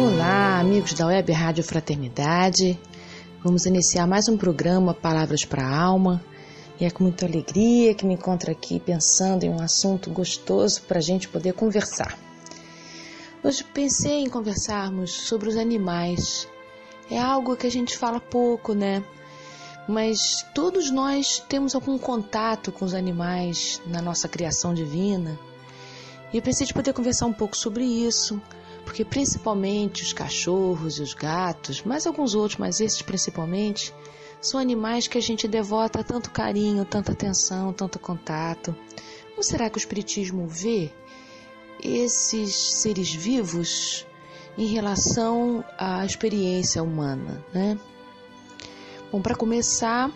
Olá, amigos da Web Rádio Fraternidade. Vamos iniciar mais um programa Palavras para a Alma. E é com muita alegria que me encontro aqui pensando em um assunto gostoso para a gente poder conversar. Hoje pensei em conversarmos sobre os animais. É algo que a gente fala pouco, né? Mas todos nós temos algum contato com os animais na nossa criação divina. E eu pensei de poder conversar um pouco sobre isso porque principalmente os cachorros e os gatos, mais alguns outros, mas esses principalmente, são animais que a gente devota tanto carinho, tanta atenção, tanto contato. Como será que o Espiritismo vê esses seres vivos em relação à experiência humana, né? Bom, para começar,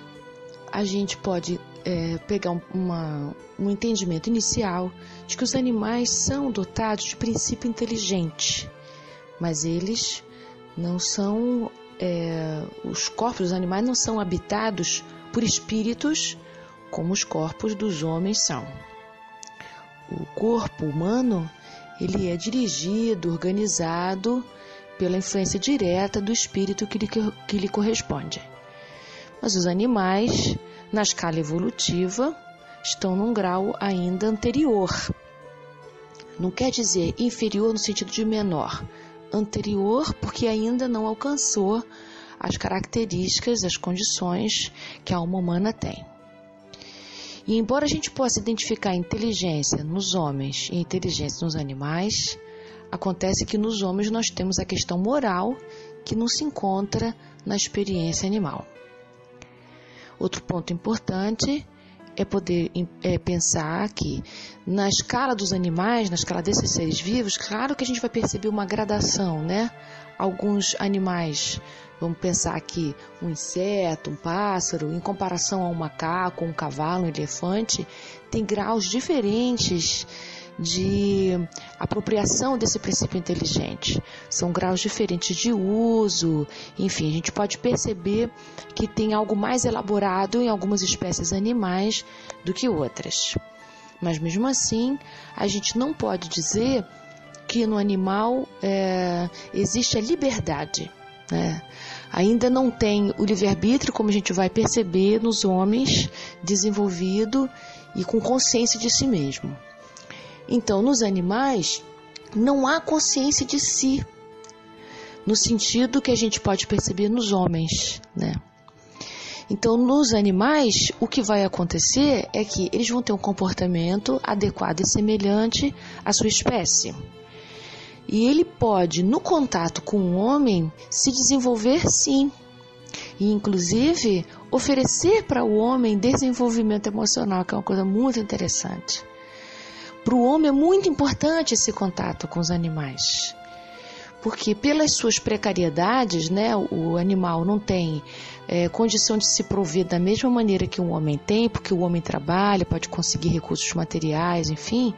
a gente pode é, pegar uma, um entendimento inicial de que os animais são dotados de princípio inteligente, mas eles não são. É, os corpos dos animais não são habitados por espíritos como os corpos dos homens são. O corpo humano ele é dirigido, organizado pela influência direta do espírito que lhe, que lhe corresponde. Mas os animais na escala evolutiva, estão num grau ainda anterior. Não quer dizer inferior no sentido de menor, anterior porque ainda não alcançou as características, as condições que a alma humana tem. E embora a gente possa identificar inteligência nos homens e inteligência nos animais, acontece que nos homens nós temos a questão moral que não se encontra na experiência animal. Outro ponto importante é poder é, pensar que na escala dos animais, na escala desses seres vivos, claro que a gente vai perceber uma gradação, né? Alguns animais, vamos pensar aqui, um inseto, um pássaro, em comparação a um macaco, um cavalo, um elefante, tem graus diferentes de apropriação desse princípio inteligente. São graus diferentes de uso, enfim, a gente pode perceber que tem algo mais elaborado em algumas espécies animais do que outras. Mas mesmo assim, a gente não pode dizer que no animal é, existe a liberdade. Né? Ainda não tem o livre-arbítrio, como a gente vai perceber nos homens, desenvolvido e com consciência de si mesmo. Então, nos animais, não há consciência de si, no sentido que a gente pode perceber nos homens, né? Então, nos animais, o que vai acontecer é que eles vão ter um comportamento adequado e semelhante à sua espécie. E ele pode, no contato com o homem, se desenvolver sim. E, inclusive, oferecer para o homem desenvolvimento emocional, que é uma coisa muito interessante. Para o homem é muito importante esse contato com os animais, porque pelas suas precariedades, né, o animal não tem é, condição de se prover da mesma maneira que um homem tem, porque o homem trabalha, pode conseguir recursos materiais, enfim.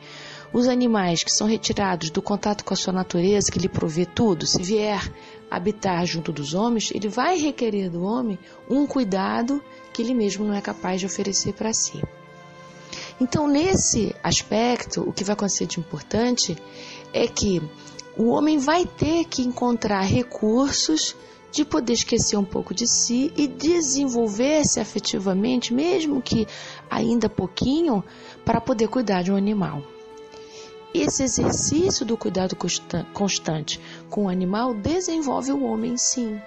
Os animais que são retirados do contato com a sua natureza, que lhe provê tudo, se vier habitar junto dos homens, ele vai requerer do homem um cuidado que ele mesmo não é capaz de oferecer para si. Então, nesse aspecto, o que vai acontecer de importante é que o homem vai ter que encontrar recursos de poder esquecer um pouco de si e desenvolver-se afetivamente, mesmo que ainda pouquinho, para poder cuidar de um animal. Esse exercício do cuidado constante com o animal desenvolve o homem sim.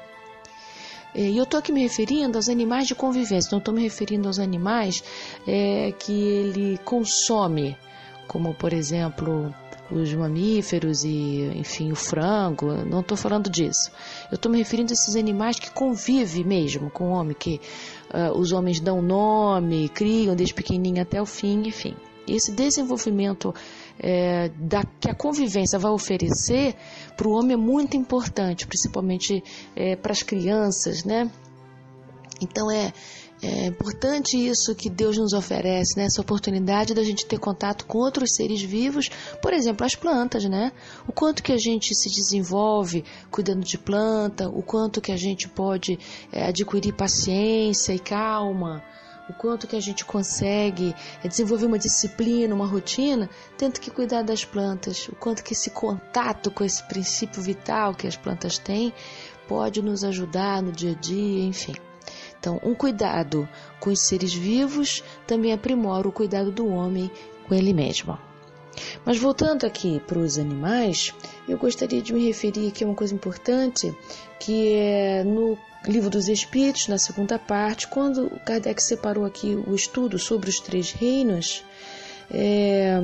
É, e eu estou aqui me referindo aos animais de convivência, não estou me referindo aos animais é, que ele consome, como por exemplo os mamíferos e, enfim, o frango, não estou falando disso. Eu estou me referindo a esses animais que convivem mesmo com o homem, que uh, os homens dão nome, criam desde pequenininho até o fim, enfim. Esse desenvolvimento é, da, que a convivência vai oferecer para o homem é muito importante, principalmente é, para as crianças, né? Então é, é importante isso que Deus nos oferece, né? essa oportunidade da gente ter contato com outros seres vivos, por exemplo, as plantas, né? O quanto que a gente se desenvolve cuidando de planta, o quanto que a gente pode é, adquirir paciência e calma, o quanto que a gente consegue é, desenvolver uma disciplina, uma rotina, tendo que cuidar das plantas, o quanto que esse contato com esse princípio vital que as plantas têm pode nos ajudar no dia a dia, enfim. Então, um cuidado com os seres vivos também aprimora o cuidado do homem com ele mesmo. Mas voltando aqui para os animais, eu gostaria de me referir aqui a uma coisa importante, que é no Livro dos Espíritos, na segunda parte, quando Kardec separou aqui o estudo sobre os três reinos, é,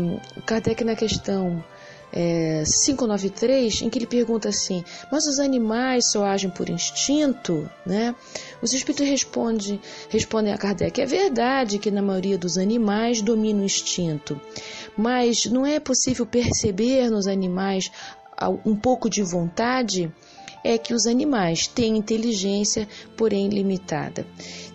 Kardec na questão é, 593, em que ele pergunta assim: Mas os animais só agem por instinto? Né? Os espíritos respondem, respondem a Kardec: É verdade que na maioria dos animais domina o instinto, mas não é possível perceber nos animais um pouco de vontade? É que os animais têm inteligência, porém limitada.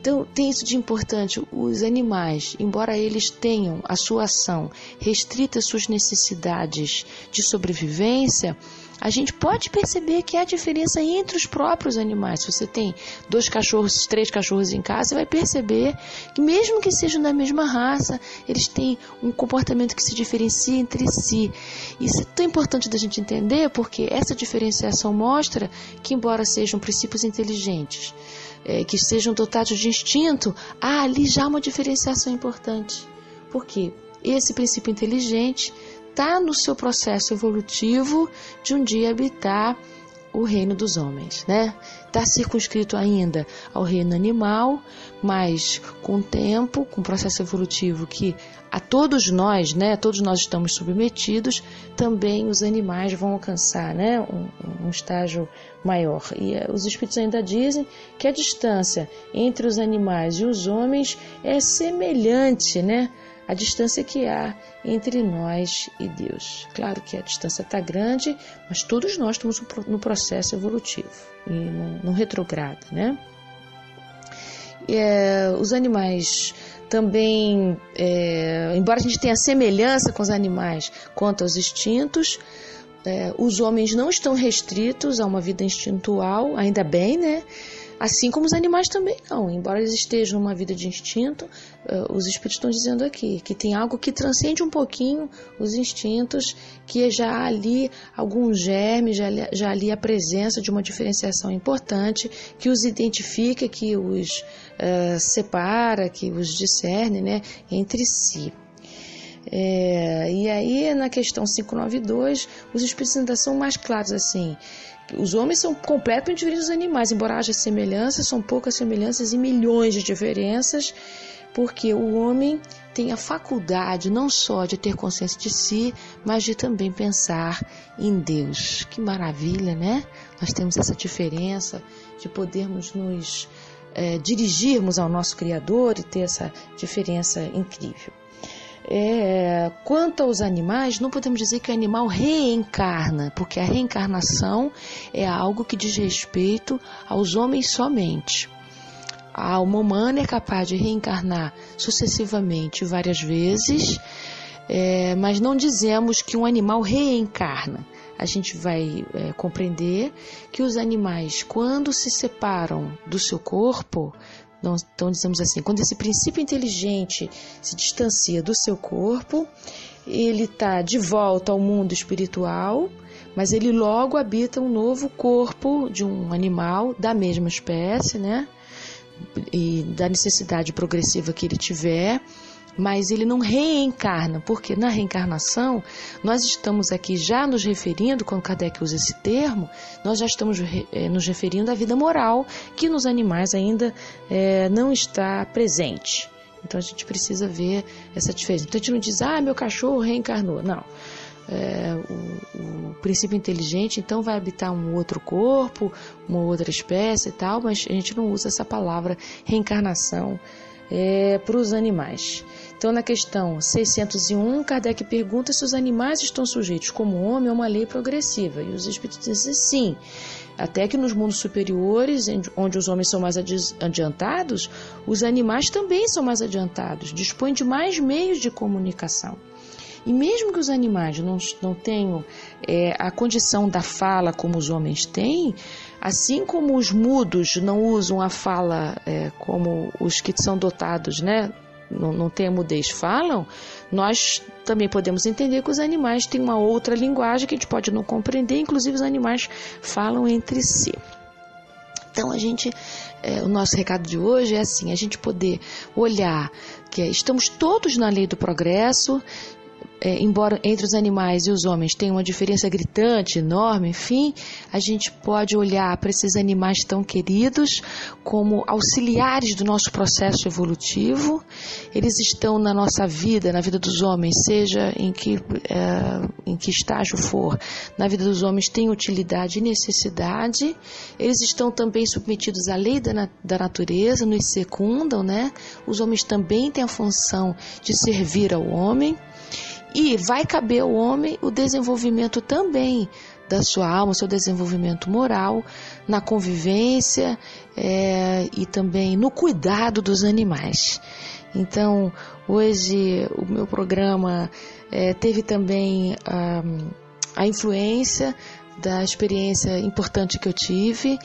Então, tem isso de importante: os animais, embora eles tenham a sua ação restrita às suas necessidades de sobrevivência, a gente pode perceber que há diferença entre os próprios animais. Se você tem dois cachorros, três cachorros em casa, você vai perceber que, mesmo que sejam da mesma raça, eles têm um comportamento que se diferencia entre si. Isso é tão importante da gente entender porque essa diferenciação mostra que, embora sejam princípios inteligentes, é, que sejam dotados de instinto, há ali já uma diferenciação importante. Por quê? Esse princípio inteligente está no seu processo evolutivo de um dia habitar o reino dos homens, né? Está circunscrito ainda ao reino animal, mas com o tempo, com o processo evolutivo que a todos nós, né? Todos nós estamos submetidos, também os animais vão alcançar, né? Um, um estágio maior. E uh, os espíritos ainda dizem que a distância entre os animais e os homens é semelhante, né? A distância que há entre nós e Deus. Claro que a distância está grande, mas todos nós estamos no processo evolutivo e não, retrograda, né? É, os animais também, é, embora a gente tenha semelhança com os animais quanto aos instintos, é, os homens não estão restritos a uma vida instintual, ainda bem, né? Assim como os animais também não, embora eles estejam numa vida de instinto, uh, os espíritos estão dizendo aqui que tem algo que transcende um pouquinho os instintos, que já há ali algum germe, já, já ali a presença de uma diferenciação importante que os identifica, que os uh, separa, que os discerne né, entre si. É, e aí, na questão 592, os espíritos ainda são mais claros assim. Os homens são completamente diferentes dos animais, embora haja semelhanças, são poucas semelhanças e milhões de diferenças, porque o homem tem a faculdade não só de ter consciência de si, mas de também pensar em Deus. Que maravilha, né? Nós temos essa diferença de podermos nos é, dirigirmos ao nosso Criador e ter essa diferença incrível. É, quanto aos animais, não podemos dizer que o animal reencarna, porque a reencarnação é algo que diz respeito aos homens somente. A alma humana é capaz de reencarnar sucessivamente várias vezes, é, mas não dizemos que um animal reencarna. A gente vai é, compreender que os animais, quando se separam do seu corpo, então, dizemos assim, quando esse princípio inteligente se distancia do seu corpo, ele está de volta ao mundo espiritual, mas ele logo habita um novo corpo de um animal da mesma espécie, né? E da necessidade progressiva que ele tiver mas ele não reencarna, porque na reencarnação nós estamos aqui já nos referindo, quando Kardec usa esse termo, nós já estamos é, nos referindo à vida moral, que nos animais ainda é, não está presente. Então a gente precisa ver essa diferença. Então a gente não diz, ah, meu cachorro reencarnou. Não. É, o, o, princípio inteligente então vai habitar um outro corpo, uma outra espécie e tal, mas a gente não usa essa palavra reencarnação é, para os animais. Então, na questão 601, Kardec pergunta se os animais estão sujeitos, como homem, a uma lei progressiva. E os espíritos dizem sim. Até que nos mundos superiores, onde os homens são mais adiantados, os animais também são mais adiantados, dispõem de mais meios de comunicação. E mesmo que os animais não, não tenham é, a condição da fala como os homens têm, assim como os mudos não usam a fala é, como os que são dotados, né? Não, não têm a mudez, falam, nós também podemos entender que os animais têm uma outra linguagem que a gente pode não compreender, inclusive os animais falam entre si. Então a gente, é, o nosso recado de hoje é assim, a gente poder olhar que estamos todos na lei do progresso, é, embora entre os animais e os homens tenha uma diferença gritante, enorme, enfim, a gente pode olhar para esses animais tão queridos como auxiliares do nosso processo evolutivo. Eles estão na nossa vida, na vida dos homens, seja em que, é, em que estágio for, na vida dos homens tem utilidade e necessidade. Eles estão também submetidos à lei da, da natureza, nos secundam, né? Os homens também têm a função de servir ao homem. E vai caber ao homem o desenvolvimento também da sua alma, seu desenvolvimento moral, na convivência é, e também no cuidado dos animais. Então, hoje o meu programa é, teve também a, a influência da experiência importante que eu tive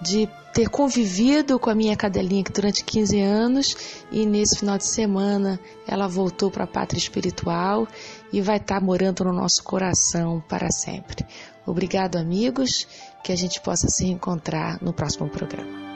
de ter convivido com a minha cadelinha durante 15 anos e nesse final de semana ela voltou para a pátria espiritual e vai estar tá morando no nosso coração para sempre. Obrigado, amigos, que a gente possa se encontrar no próximo programa.